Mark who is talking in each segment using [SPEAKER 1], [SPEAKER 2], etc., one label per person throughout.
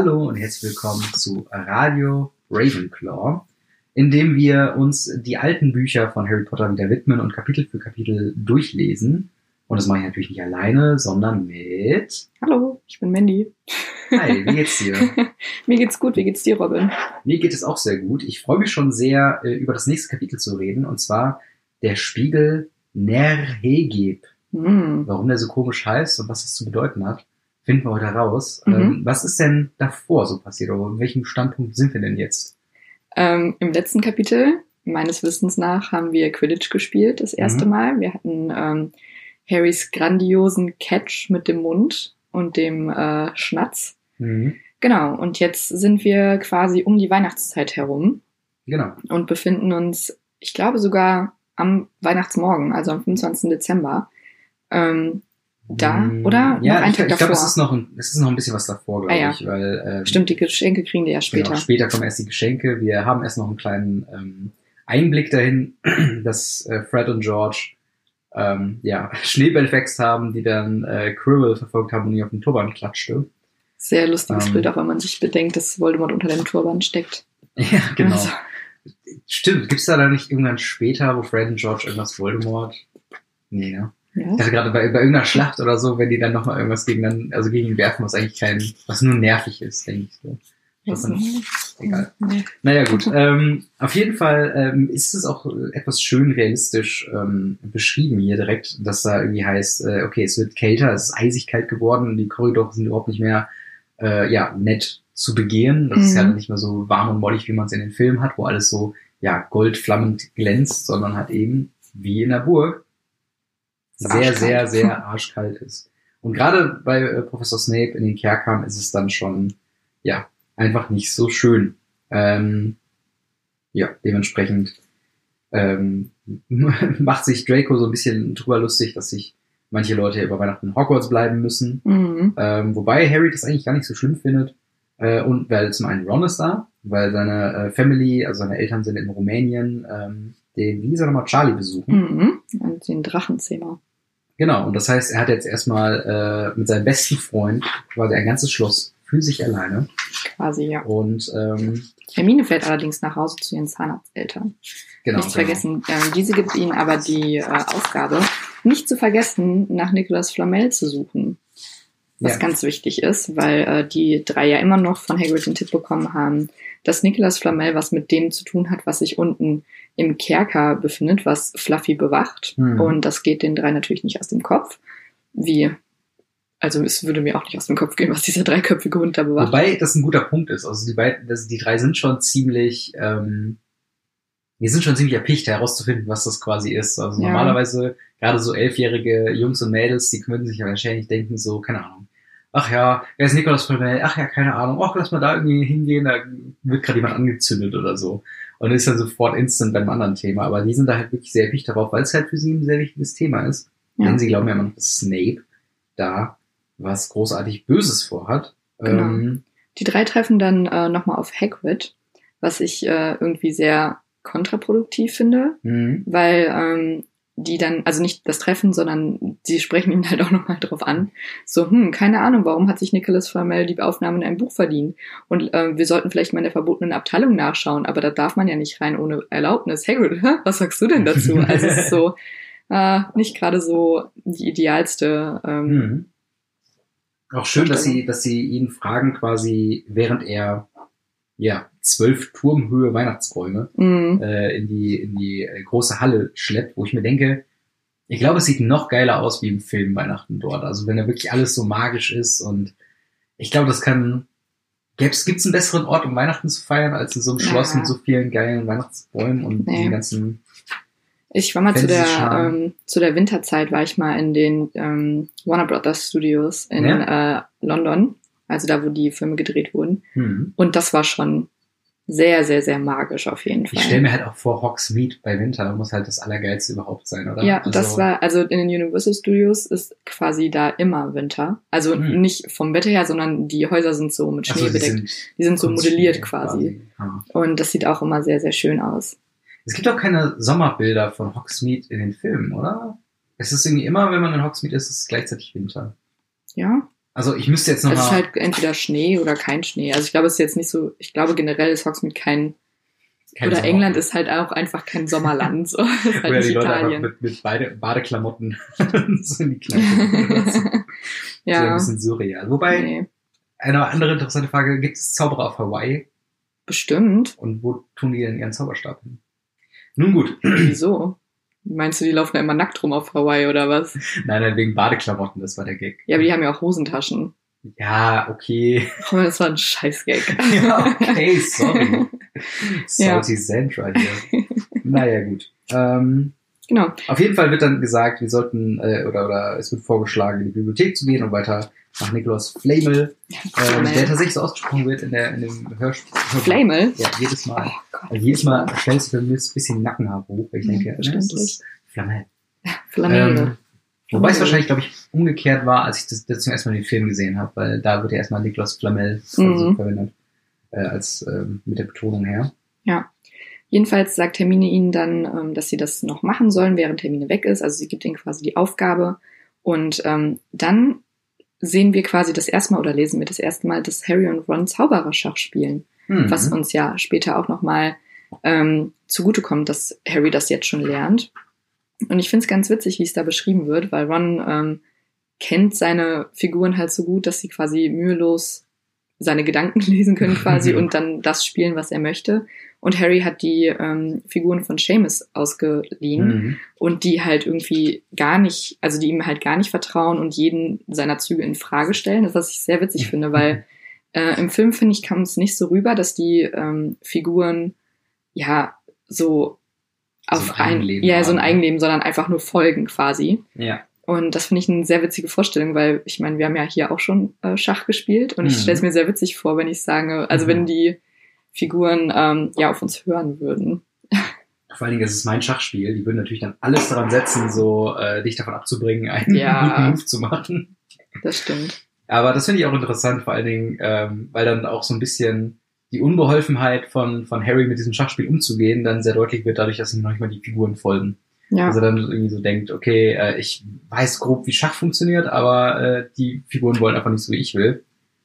[SPEAKER 1] Hallo und herzlich willkommen zu Radio Ravenclaw, in dem wir uns die alten Bücher von Harry Potter wieder widmen und Kapitel für Kapitel durchlesen. Und das mache ich natürlich nicht alleine, sondern mit.
[SPEAKER 2] Hallo, ich bin Mandy.
[SPEAKER 1] Hi, wie geht's dir?
[SPEAKER 2] Mir geht's gut, wie geht's dir, Robin?
[SPEAKER 1] Mir geht es auch sehr gut. Ich freue mich schon sehr, äh, über das nächste Kapitel zu reden, und zwar der Spiegel Nerhegeb.
[SPEAKER 2] Hm.
[SPEAKER 1] Warum der so komisch heißt und was das zu bedeuten hat, finden wir heute raus.
[SPEAKER 2] Mhm.
[SPEAKER 1] Ähm, was ist denn davor so passiert? Oder in welchem Standpunkt sind wir denn jetzt?
[SPEAKER 2] Ähm, Im letzten Kapitel, meines Wissens nach, haben wir Quidditch gespielt, das erste
[SPEAKER 1] Mhm.
[SPEAKER 2] Mal. Wir hatten ähm, Harrys grandiosen Catch mit dem Mund und dem äh, Schnatz.
[SPEAKER 1] Mhm.
[SPEAKER 2] Genau, und jetzt sind wir quasi um die Weihnachtszeit herum
[SPEAKER 1] Genau.
[SPEAKER 2] und befinden uns, ich glaube sogar am Weihnachtsmorgen, also am 25. Dezember. Ähm, Da, oder?
[SPEAKER 1] Ja,
[SPEAKER 2] Noch einen
[SPEAKER 1] ich,
[SPEAKER 2] Tag
[SPEAKER 1] ich glaube, es ist noch ein, es ist noch ein bisschen was davor, glaube
[SPEAKER 2] Ah, ja.
[SPEAKER 1] ich, weil ähm,
[SPEAKER 2] stimmt, die Geschenke kriegen die ja später.
[SPEAKER 1] Genau, später kommen erst die Geschenke. Wir haben erst noch einen kleinen ähm, Einblick dahin, dass äh, Fred und George ähm, ja, Schneebälle verhext haben, die dann äh, Quirrell verfolgt haben und ihn auf den Turban klatschte.
[SPEAKER 2] Sehr lustiges
[SPEAKER 1] Ähm.
[SPEAKER 2] Bild, auch wenn man sich bedenkt, dass Voldemort unter dem Turban steckt.
[SPEAKER 1] Ja, genau.
[SPEAKER 2] Also,
[SPEAKER 1] Stimmt, gibt's da da nicht irgendwann später, wo Fred und George irgendwas Voldemort? Nee, ne?
[SPEAKER 2] Ja.
[SPEAKER 1] Ich dachte gerade bei, bei irgendeiner Schlacht oder so, wenn die dann nochmal irgendwas gegen dann, also gegen ihn werfen, was eigentlich kein, was nur nervig ist, denke ich so. Was dann, egal. Naja, gut. Ähm, auf jeden Fall ähm, ist es auch etwas schön realistisch ähm, beschrieben hier direkt, dass da irgendwie heißt, äh, okay, es wird kälter, es ist eisig kalt geworden und die Korridore sind überhaupt nicht mehr äh, ja, nett zu begehen. Das ist ja
[SPEAKER 2] Mhm.
[SPEAKER 1] nicht mehr so warm und mollig, wie man es in den Filmen hat, wo alles so ja, goldflammend glänzt, sondern halt eben wie in der Burg sehr,
[SPEAKER 2] Arschkalt.
[SPEAKER 1] sehr, sehr arschkalt ist. Und gerade bei äh, Professor Snape in den Kerkern ist es dann schon, ja, einfach nicht so schön. Ähm, ja, dementsprechend ähm, macht sich Draco so ein bisschen drüber lustig, dass sich manche Leute über Weihnachten in Hogwarts bleiben müssen.
[SPEAKER 2] Mhm.
[SPEAKER 1] Ähm, wobei Harry das eigentlich gar nicht so schlimm findet. Äh, und weil zum einen Ron ist da, weil seine äh, Family, also seine Eltern sind in Rumänien, ähm, den, wie hieß er nochmal, Charlie besuchen.
[SPEAKER 2] Mhm. Und den Drachenzimmer.
[SPEAKER 1] Genau, und das heißt, er hat jetzt erstmal äh, mit seinem besten Freund quasi ein ganzes Schloss für sich alleine.
[SPEAKER 2] Quasi, ja.
[SPEAKER 1] Und ähm,
[SPEAKER 2] Hermine fährt allerdings nach Hause zu ihren Zahnarzteltern.
[SPEAKER 1] genau.
[SPEAKER 2] Nichts
[SPEAKER 1] genau.
[SPEAKER 2] vergessen. Ähm, diese gibt ihnen aber die äh, Aufgabe, nicht zu vergessen, nach Nicolas Flamel zu suchen. Was
[SPEAKER 1] Ja.
[SPEAKER 2] ganz wichtig ist, weil äh, die drei ja immer noch von Hagrid den Tipp bekommen haben, dass Nicolas Flamel was mit dem zu tun hat, was sich unten im Kerker befindet, was Fluffy bewacht.
[SPEAKER 1] Mhm.
[SPEAKER 2] Und das geht den drei natürlich nicht aus dem Kopf. Wie, also es würde mir auch nicht aus dem Kopf gehen, was dieser dreiköpfige Hund da bewacht.
[SPEAKER 1] Wobei das ein guter Punkt ist. Also die beiden, das, die drei sind schon ziemlich, ähm, die sind schon ziemlich erpicht herauszufinden, was das quasi ist. Also
[SPEAKER 2] Ja.
[SPEAKER 1] normalerweise, gerade so elfjährige Jungs und Mädels, die können sich ja wahrscheinlich denken, so, keine Ahnung. Ach ja, wer ist Nikolaus Flamel? Ach ja, keine Ahnung. Ach, lass mal da irgendwie hingehen, da wird gerade jemand angezündet oder so. Und ist dann sofort instant beim anderen Thema. Aber die sind da halt wirklich sehr erpicht darauf, weil es halt für sie ein sehr wichtiges Thema ist.
[SPEAKER 2] Ja.
[SPEAKER 1] Denn sie glauben ja immer noch, dass Snape da was großartig Böses vorhat.
[SPEAKER 2] Genau.
[SPEAKER 1] Ähm,
[SPEAKER 2] Die drei treffen dann äh, nochmal auf Hagrid, was ich äh, irgendwie sehr kontraproduktiv finde,
[SPEAKER 1] mhm.
[SPEAKER 2] weil ähm, die dann, also nicht das Treffen, sondern sie sprechen ihn halt auch nochmal drauf an. So, hm, keine Ahnung, warum hat sich Nicholas Flamel die Aufnahme in einem Buch verdient? Und äh, wir sollten vielleicht mal in der verbotenen Abteilung nachschauen, aber da darf man ja nicht rein ohne Erlaubnis. Hagrid, hä? was sagst du denn dazu? Also es ist so äh, nicht gerade so die idealste. Ähm,
[SPEAKER 1] Mhm. Auch schön, dass sie, dass sie ihn fragen quasi, während er ja zwölf Turmhöhe Weihnachtsbäume
[SPEAKER 2] mh,
[SPEAKER 1] äh, in die in die äh, große Halle schleppt, wo ich mir denke, ich glaube, es sieht noch geiler aus wie im Film Weihnachten dort. Also wenn da wirklich alles so magisch ist und ich glaube, das kann gibt's gibt's einen besseren Ort, um Weihnachten zu feiern, als in so einem
[SPEAKER 2] Ja.
[SPEAKER 1] Schloss mit so vielen geilen Weihnachtsbäumen und
[SPEAKER 2] Nee.
[SPEAKER 1] diesen ganzen
[SPEAKER 2] Ich war mal zu der, ähm, zu der Winterzeit, war ich mal in den ähm, Warner Brothers Studios in äh, London, also da, wo die Filme gedreht wurden.
[SPEAKER 1] hm.
[SPEAKER 2] Und das war schon sehr, sehr, sehr magisch auf jeden Fall.
[SPEAKER 1] Ich stelle mir halt auch vor, Hogsmeade bei Winter muss halt das Allergeilste überhaupt sein, oder?
[SPEAKER 2] ja,
[SPEAKER 1] Also-
[SPEAKER 2] das war, also in den Universal Studios ist quasi da immer Winter. Also
[SPEAKER 1] Hm.
[SPEAKER 2] nicht vom Wetter her, sondern die Häuser sind so mit
[SPEAKER 1] Ach
[SPEAKER 2] Schnee
[SPEAKER 1] so, die
[SPEAKER 2] bedeckt.
[SPEAKER 1] sind
[SPEAKER 2] die sind so modelliert quasi.
[SPEAKER 1] Ah.
[SPEAKER 2] Und das sieht auch immer sehr, sehr schön aus.
[SPEAKER 1] Es gibt auch keine Sommerbilder von Hogsmeade in den Filmen, oder? Es ist irgendwie immer, wenn man in Hogsmeade ist, ist es gleichzeitig Winter.
[SPEAKER 2] Ja?
[SPEAKER 1] Also ich müsste jetzt
[SPEAKER 2] Es ist
[SPEAKER 1] nochmal.
[SPEAKER 2] halt entweder Schnee oder kein Schnee. Also ich glaube, es ist jetzt nicht so, ich glaube generell ist Hogsmeade kein, oder England ist halt auch einfach kein Sommerland. So. Halt
[SPEAKER 1] Oder die Leute einfach
[SPEAKER 2] Italien.
[SPEAKER 1] mit, mit Bade, Badeklamotten so in die gehen. Das ist so ein
[SPEAKER 2] ja,
[SPEAKER 1] bisschen surreal. Wobei,
[SPEAKER 2] nee,
[SPEAKER 1] eine andere interessante Frage, gibt es Zauberer auf Hawaii?
[SPEAKER 2] bestimmt.
[SPEAKER 1] Und wo tun die denn ihren Zauberstab hin? Nun gut.
[SPEAKER 2] Wieso? Meinst du, die laufen da immer nackt rum auf Hawaii oder was?
[SPEAKER 1] Nein, nein, wegen Badeklamotten, das war der Gag.
[SPEAKER 2] Ja, aber die haben ja auch Hosentaschen.
[SPEAKER 1] Ja, okay.
[SPEAKER 2] Oh, das war ein Scheiß-Gag.
[SPEAKER 1] ja, okay, sorry.
[SPEAKER 2] Ja.
[SPEAKER 1] Salty Sandra hier. Naja, gut. Ähm,
[SPEAKER 2] Genau.
[SPEAKER 1] auf jeden Fall wird dann gesagt, wir sollten, äh, oder, oder es wird vorgeschlagen, in die Bibliothek zu gehen und weiter nach Nikolaus Flamel, ähm, der tatsächlich so ausgesprochen wird in, der, in dem Hörspiel.
[SPEAKER 2] Flamel?
[SPEAKER 1] Ja, jedes Mal.
[SPEAKER 2] Oh Gott.
[SPEAKER 1] Also jedes Mal stellt sich bei mir so ein bisschen Nackenhaar hoch, weil ich
[SPEAKER 2] Ja,
[SPEAKER 1] denke, ne, das ist Flamel.
[SPEAKER 2] Flamel.
[SPEAKER 1] Ähm, wobei es wahrscheinlich, glaube ich, umgekehrt war, als ich das, das zum ersten Mal den Film gesehen habe, weil da wird ja erstmal Niklas Flamel
[SPEAKER 2] Mhm.
[SPEAKER 1] verwendet, äh, als ähm, mit der Betonung her.
[SPEAKER 2] Ja. Jedenfalls sagt Hermine ihnen dann, ähm, dass sie das noch machen sollen, während Hermine weg ist. Also sie gibt ihnen quasi die Aufgabe. Und ähm, dann sehen wir quasi das erste Mal oder lesen wir das erste Mal, dass Harry und Ron Zaubererschach spielen.
[SPEAKER 1] Mhm.
[SPEAKER 2] was uns ja später auch nochmal ähm, zugutekommt, dass Harry das jetzt schon lernt. Und ich finde es ganz witzig, wie es da beschrieben wird, weil Ron ähm, kennt seine Figuren halt so gut, dass sie quasi mühelos seine Gedanken lesen können quasi und dann das spielen, was er möchte. Und Harry hat die ähm, Figuren von Seamus ausgeliehen
[SPEAKER 1] Mhm.
[SPEAKER 2] und die halt irgendwie gar nicht, also die ihm halt gar nicht vertrauen und jeden seiner Züge in Frage stellen. Das was ich sehr witzig finde, weil äh, im Film finde ich kam es nicht so rüber, dass die ähm, Figuren ja so auf
[SPEAKER 1] So ein
[SPEAKER 2] ein,
[SPEAKER 1] Eigenleben
[SPEAKER 2] ja so ein. Eigenleben, sondern einfach nur folgen quasi.
[SPEAKER 1] Ja.
[SPEAKER 2] Und das finde ich eine sehr witzige Vorstellung, weil ich meine, wir haben ja hier auch schon äh, Schach gespielt und ich
[SPEAKER 1] Mhm.
[SPEAKER 2] stelle es mir sehr witzig vor, wenn ich sage, also
[SPEAKER 1] Mhm.
[SPEAKER 2] wenn die Figuren ähm, ja auf uns hören würden.
[SPEAKER 1] Vor allen Dingen, das ist mein Schachspiel. Die würden natürlich dann alles daran setzen, so äh, dich davon abzubringen, einen
[SPEAKER 2] Ja.
[SPEAKER 1] guten Move zu machen.
[SPEAKER 2] Das stimmt.
[SPEAKER 1] Aber das finde ich auch interessant, vor allen Dingen, ähm, weil dann auch so ein bisschen die Unbeholfenheit von, von Harry mit diesem Schachspiel umzugehen, dann sehr deutlich wird, dadurch, dass ihm noch nicht mal die Figuren folgen.
[SPEAKER 2] Ja.
[SPEAKER 1] Also dann irgendwie so denkt, okay, äh, ich weiß grob, wie Schach funktioniert, aber äh, die Figuren wollen einfach nicht so, wie ich will.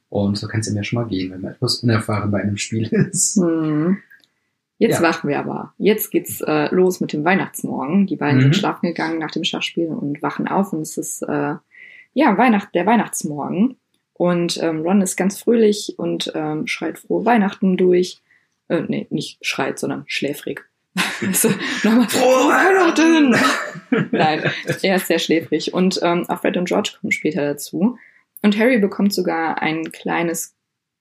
[SPEAKER 1] Und so kann es ja schon mal gehen, wenn man etwas unerfahren bei einem Spiel ist.
[SPEAKER 2] Hm. Jetzt
[SPEAKER 1] Ja.
[SPEAKER 2] wachen wir aber. Jetzt geht's äh, los mit dem Weihnachtsmorgen. Die beiden
[SPEAKER 1] Mhm.
[SPEAKER 2] sind schlafen gegangen nach dem Schachspiel und wachen auf und es ist äh, ja Weihnacht, der Weihnachtsmorgen. Und ähm, Ron ist ganz fröhlich und ähm, schreit frohe Weihnachten durch. Äh, nee, nicht schreit, sondern schläfrig. also, nochmal,
[SPEAKER 1] Frohe Weihnachten!
[SPEAKER 2] Nein, er ist sehr schläfrig. Und ähm, auch Fred und George kommen später dazu. Und Harry bekommt sogar ein kleines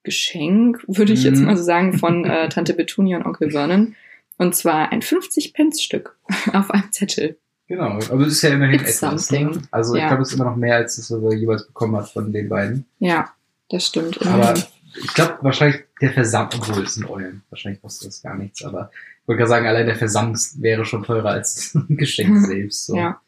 [SPEAKER 2] Geschenk, würde ich jetzt
[SPEAKER 1] Mhm.
[SPEAKER 2] mal so sagen, von äh, Tante Petunia und Onkel Vernon. Und zwar ein 50-Pence-Stück auf einem Zettel.
[SPEAKER 1] Genau, aber es ist ja immerhin
[SPEAKER 2] It's
[SPEAKER 1] etwas. Ne? Also ich
[SPEAKER 2] Ja.
[SPEAKER 1] glaube, es ist immer noch mehr, als das, was er jeweils bekommen hat von den beiden.
[SPEAKER 2] Ja, das stimmt.
[SPEAKER 1] Aber ich glaube wahrscheinlich der Versand, obwohl es sind Eulen, wahrscheinlich kostet das gar nichts, aber ich wollte gerade sagen, allein der Versand wäre schon teurer als das Geschenk selbst. So.
[SPEAKER 2] Ja.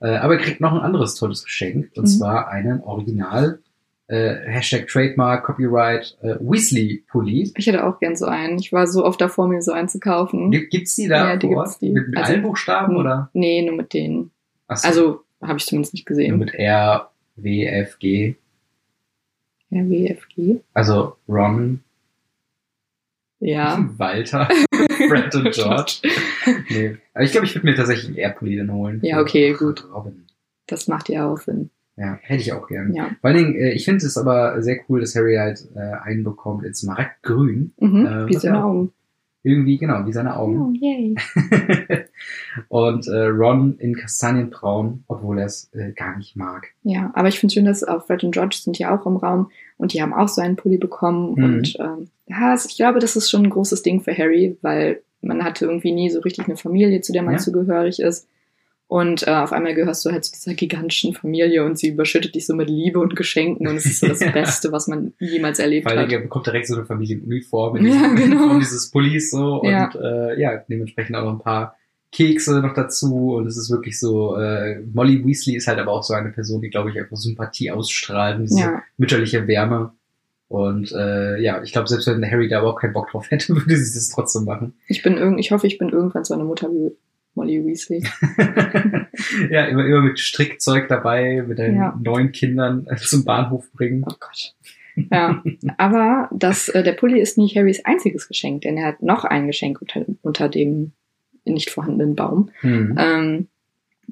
[SPEAKER 1] Äh, aber er kriegt noch ein anderes tolles Geschenk, und
[SPEAKER 2] Mhm.
[SPEAKER 1] zwar einen Original äh, Hashtag Trademark Copyright äh, Weasley Pulli.
[SPEAKER 2] Ich hätte auch gern so einen. Ich war so oft davor, mir so einen zu kaufen.
[SPEAKER 1] Gibt, gibt's die da
[SPEAKER 2] Ja, die
[SPEAKER 1] vor
[SPEAKER 2] gibt's die.
[SPEAKER 1] Mit, mit
[SPEAKER 2] Also-
[SPEAKER 1] allen Buchstaben oder?
[SPEAKER 2] Nee, nur mit denen.
[SPEAKER 1] Ach so,
[SPEAKER 2] Also, habe ich zumindest nicht
[SPEAKER 1] nur
[SPEAKER 2] gesehen.
[SPEAKER 1] mit R, W, F, G.
[SPEAKER 2] Ja, WFG.
[SPEAKER 1] Also Ron,
[SPEAKER 2] Ja.
[SPEAKER 1] Walter, Fred und George. Nee. Aber ich glaube, ich würde mir tatsächlich einen dann holen.
[SPEAKER 2] Ja, okay, gut.
[SPEAKER 1] Robin.
[SPEAKER 2] Das macht ja auch Sinn.
[SPEAKER 1] Ja, hätte ich auch gern.
[SPEAKER 2] Ja.
[SPEAKER 1] Vor allen Dingen, äh, ich finde es aber sehr cool, dass Harry halt äh, einen bekommt in Smaragdgrün.
[SPEAKER 2] Mhm.
[SPEAKER 1] Äh,
[SPEAKER 2] Wie seine Augen.
[SPEAKER 1] Irgendwie, genau, wie seine Augen.
[SPEAKER 2] Oh, yay.
[SPEAKER 1] und äh, Ron in Kastanienbraun, obwohl er es äh, gar nicht mag.
[SPEAKER 2] Ja, aber ich finde schön, dass auch Fred und George sind ja auch im Raum und die haben auch so einen Pulli bekommen.
[SPEAKER 1] Mhm.
[SPEAKER 2] Und ähm, ja, ich glaube, das ist schon ein großes Ding für Harry, weil man hatte irgendwie nie so richtig eine Familie, zu der man
[SPEAKER 1] Ja.
[SPEAKER 2] zugehörig ist. Und äh, auf einmal gehörst du halt zu dieser gigantischen Familie und sie überschüttet dich so mit Liebe und Geschenken und es ist so das. Beste, was man jemals erlebt
[SPEAKER 1] allen
[SPEAKER 2] hat.
[SPEAKER 1] Dingen, er bekommt direkt so eine Familienuniform in
[SPEAKER 2] Ja, genau.
[SPEAKER 1] Uniform dieses Pullis so und
[SPEAKER 2] Ja.
[SPEAKER 1] äh, ja, dementsprechend auch ein paar Kekse noch dazu und es ist wirklich so, äh, Molly Weasley ist halt aber auch so eine Person, die glaube ich einfach Sympathie ausstrahlt, diese
[SPEAKER 2] Ja,
[SPEAKER 1] mütterliche Wärme und äh, ja, ich glaube, selbst wenn Harry da überhaupt keinen Bock drauf hätte, würde sie das trotzdem machen.
[SPEAKER 2] ich bin irgend, ich hoffe, ich bin irgendwann so eine Mutter wie Molly Weasley.
[SPEAKER 1] ja, immer, immer mit Strickzeug dabei, mit deinen
[SPEAKER 2] Ja.
[SPEAKER 1] neuen Kindern äh, zum Bahnhof bringen.
[SPEAKER 2] Oh Gott. Ja, aber das, äh, der Pulli ist nicht Harrys einziges Geschenk, denn er hat noch ein Geschenk unter, unter dem nicht vorhandenen Baum.
[SPEAKER 1] Hm.
[SPEAKER 2] Ähm,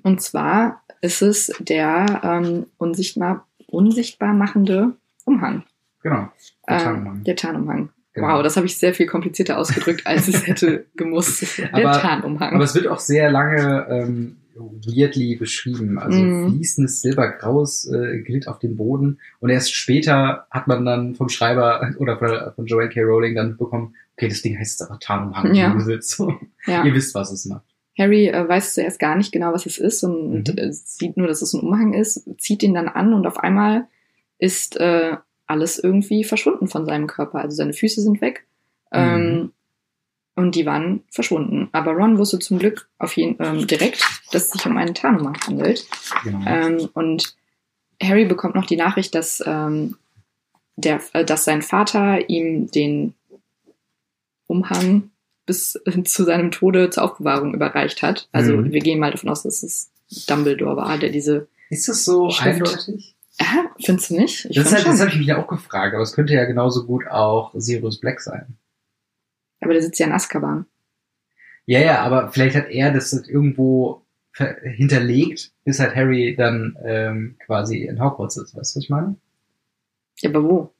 [SPEAKER 2] und zwar ist es der ähm, unsichtbar, unsichtbar machende Umhang.
[SPEAKER 1] Genau. Der
[SPEAKER 2] Ähm,
[SPEAKER 1] Tarnumhang.
[SPEAKER 2] der Tarnumhang.
[SPEAKER 1] Genau.
[SPEAKER 2] Wow, das habe ich sehr viel komplizierter ausgedrückt, als es hätte gemusst. Der
[SPEAKER 1] Aber-
[SPEAKER 2] Tarnumhang.
[SPEAKER 1] Aber es wird auch sehr lange ähm, weirdly beschrieben. Also
[SPEAKER 2] Mhm.
[SPEAKER 1] fließendes silbergraues äh, glitt auf dem Boden. Und erst später hat man dann vom Schreiber oder von, von Joanne K. Rowling dann bekommen, okay, das Ding heißt jetzt aber Tarnumhang.
[SPEAKER 2] Ja.
[SPEAKER 1] So.
[SPEAKER 2] ja.
[SPEAKER 1] Ihr wisst, was es macht.
[SPEAKER 2] Harry äh, weiß zuerst gar nicht genau, was es ist und
[SPEAKER 1] Mhm.
[SPEAKER 2] äh, sieht nur, dass es ein Umhang ist, zieht ihn dann an und auf einmal ist äh, alles irgendwie verschwunden von seinem Körper. Also seine Füße sind weg ähm,
[SPEAKER 1] Mhm.
[SPEAKER 2] und die waren verschwunden. Aber Ron wusste zum Glück auf jeden ähm, direkt, dass es sich um einen Tarnumhang handelt.
[SPEAKER 1] Genau.
[SPEAKER 2] Ähm, und Harry bekommt noch die Nachricht, dass, ähm, der, äh, dass sein Vater ihm den Umhang bis zu seinem Tode zur Aufbewahrung überreicht hat. Also
[SPEAKER 1] Mhm.
[SPEAKER 2] wir gehen mal davon aus, dass es Dumbledore war, der diese.
[SPEAKER 1] ist das so
[SPEAKER 2] Schrift.
[SPEAKER 1] eindeutig?
[SPEAKER 2] Ja, findest du nicht? Ich
[SPEAKER 1] Das, halt, das habe ich mich ja auch gefragt, aber es könnte ja genauso gut auch Sirius Black sein.
[SPEAKER 2] Aber der sitzt ja in Azkaban.
[SPEAKER 1] Ja, ja, aber vielleicht hat er das halt irgendwo hinterlegt, bis halt Harry dann ähm, quasi in Hogwarts ist. Weißt du, was ich meine?
[SPEAKER 2] Ja, aber wo?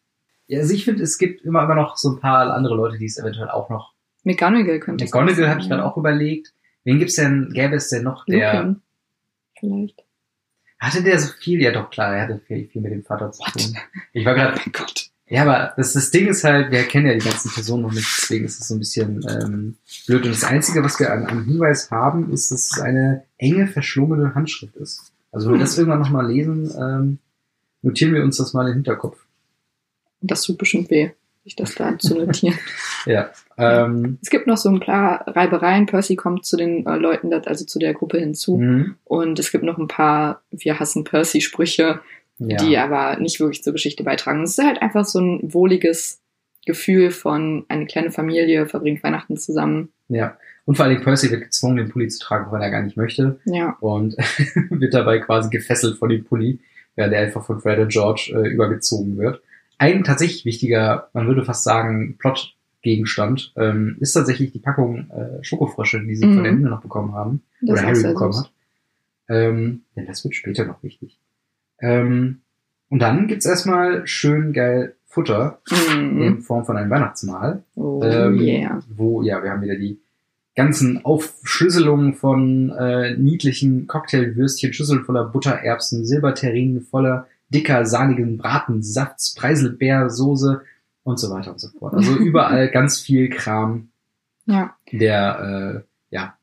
[SPEAKER 1] Ja, also ich finde, es gibt immer, immer noch so ein paar andere Leute, die es eventuell auch noch.
[SPEAKER 2] McGonagall könnte es
[SPEAKER 1] McGonagall habe ich gerade auch überlegt. Wen gibt's denn, gäbe es denn noch, der.
[SPEAKER 2] Lupin. Vielleicht.
[SPEAKER 1] Hatte der so viel? Ja, doch, klar, er hatte viel, viel mit dem Vater zu
[SPEAKER 2] What?
[SPEAKER 1] tun. Ich war gerade.
[SPEAKER 2] mein Gott.
[SPEAKER 1] Ja, aber das, das Ding ist halt, wir kennen ja die ganzen Personen noch nicht, deswegen ist es so ein bisschen ähm, blöd. Und das Einzige, was wir an, an Hinweis haben, ist, dass es eine enge, verschlungene Handschrift ist. Also wenn wir das irgendwann nochmal lesen, ähm, notieren wir uns das mal im Hinterkopf.
[SPEAKER 2] Und das tut bestimmt weh, sich das da zu notieren.
[SPEAKER 1] Ja. Ähm,
[SPEAKER 2] Es gibt noch so ein paar Reibereien. Percy kommt zu den äh, Leuten, also zu der Gruppe hinzu.
[SPEAKER 1] mhm.
[SPEAKER 2] Und es gibt noch ein paar Wir hassen Percy-Sprüche,
[SPEAKER 1] ja.
[SPEAKER 2] die aber nicht wirklich zur Geschichte beitragen. Es ist halt einfach so ein wohliges Gefühl von eine kleine Familie verbringt Weihnachten zusammen.
[SPEAKER 1] ja. Und vor allem Percy wird gezwungen, den Pulli zu tragen, weil er gar nicht möchte.
[SPEAKER 2] Ja,
[SPEAKER 1] Und wird dabei quasi gefesselt von dem Pulli, während er einfach von Fred und George äh, übergezogen wird. Ein tatsächlich wichtiger, man würde fast sagen, Plot-Gegenstand ähm, ist tatsächlich die Packung äh, Schokofrösche, die sie
[SPEAKER 2] Mhm.
[SPEAKER 1] von Hermine noch bekommen haben.
[SPEAKER 2] das
[SPEAKER 1] oder Harry bekommen
[SPEAKER 2] süß.
[SPEAKER 1] hat. Ähm, denn das wird später noch wichtig. Ähm, und dann gibt's erstmal schön geil Futter
[SPEAKER 2] Mhm.
[SPEAKER 1] in Form von einem Weihnachtsmahl.
[SPEAKER 2] Oh
[SPEAKER 1] Ähm,
[SPEAKER 2] yeah.
[SPEAKER 1] Wo, ja, wir haben wieder die ganzen Aufschlüsselungen von äh, niedlichen Cocktailwürstchen, Schüsseln voller Buttererbsen, Silberterrinen voller dicker, sahnigen Bratensafts, Preiselbeersoße und so weiter und so fort. Also überall ganz viel Kram,
[SPEAKER 2] Ja.
[SPEAKER 1] der äh, ja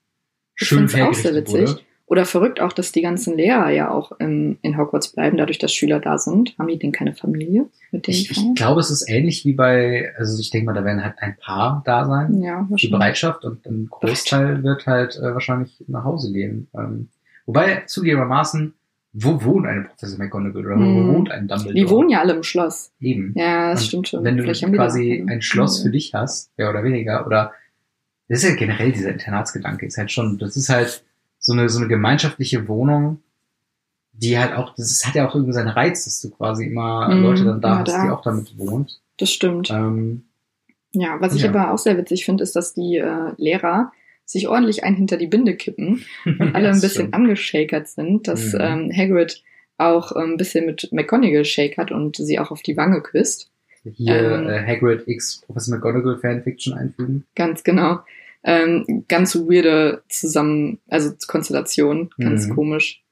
[SPEAKER 2] Ich
[SPEAKER 1] schön
[SPEAKER 2] find's auch sehr witzig.
[SPEAKER 1] wurde.
[SPEAKER 2] Oder verrückt auch, dass die ganzen Lehrer ja auch im, in Hogwarts bleiben, dadurch, dass Schüler da sind. Haben die denn keine Familie mit denen?
[SPEAKER 1] Ich, ich glaube, es ist ähnlich wie bei, also ich denke mal, da werden halt ein paar da sein.
[SPEAKER 2] ja,
[SPEAKER 1] die
[SPEAKER 2] wahrscheinlich.
[SPEAKER 1] Bereitschaft und ein Großteil wird halt äh, wahrscheinlich nach Hause gehen. Ähm, wobei, zugegebenermaßen, wo wohnt eine Professor McGonagall oder
[SPEAKER 2] Mhm.
[SPEAKER 1] wo wohnt ein Dumbledore?
[SPEAKER 2] Die wohnen ja alle im Schloss.
[SPEAKER 1] Eben.
[SPEAKER 2] Ja, das
[SPEAKER 1] Und
[SPEAKER 2] stimmt schon.
[SPEAKER 1] Wenn du
[SPEAKER 2] Vielleicht
[SPEAKER 1] quasi ein Schloss für
[SPEAKER 2] Familie.
[SPEAKER 1] dich hast, mehr oder weniger, oder das ist ja generell dieser Internatsgedanke, ist halt schon, das ist halt so eine, so eine gemeinschaftliche Wohnung, die halt auch, das ist, hat ja auch irgendwie seinen Reiz, dass du quasi immer
[SPEAKER 2] Mhm,
[SPEAKER 1] Leute dann da
[SPEAKER 2] ja,
[SPEAKER 1] hast,
[SPEAKER 2] da.
[SPEAKER 1] die auch damit wohnt.
[SPEAKER 2] Das stimmt.
[SPEAKER 1] Ähm,
[SPEAKER 2] Ja, was ich
[SPEAKER 1] Ja.
[SPEAKER 2] aber auch sehr witzig finde, ist, dass die äh, Lehrer sich ordentlich ein hinter die Binde kippen und alle
[SPEAKER 1] ja,
[SPEAKER 2] ein bisschen
[SPEAKER 1] stimmt.
[SPEAKER 2] angeshakert sind, dass
[SPEAKER 1] Mhm.
[SPEAKER 2] ähm, Hagrid auch ein bisschen mit McGonagall shakert und sie auch auf die Wange küsst.
[SPEAKER 1] Hier
[SPEAKER 2] Ähm,
[SPEAKER 1] äh, Hagrid X Professor McGonagall Fanfiction einfügen.
[SPEAKER 2] Ganz genau. Ähm, ganz weirde Zusammen, also Konstellation, ganz
[SPEAKER 1] Mhm.
[SPEAKER 2] komisch.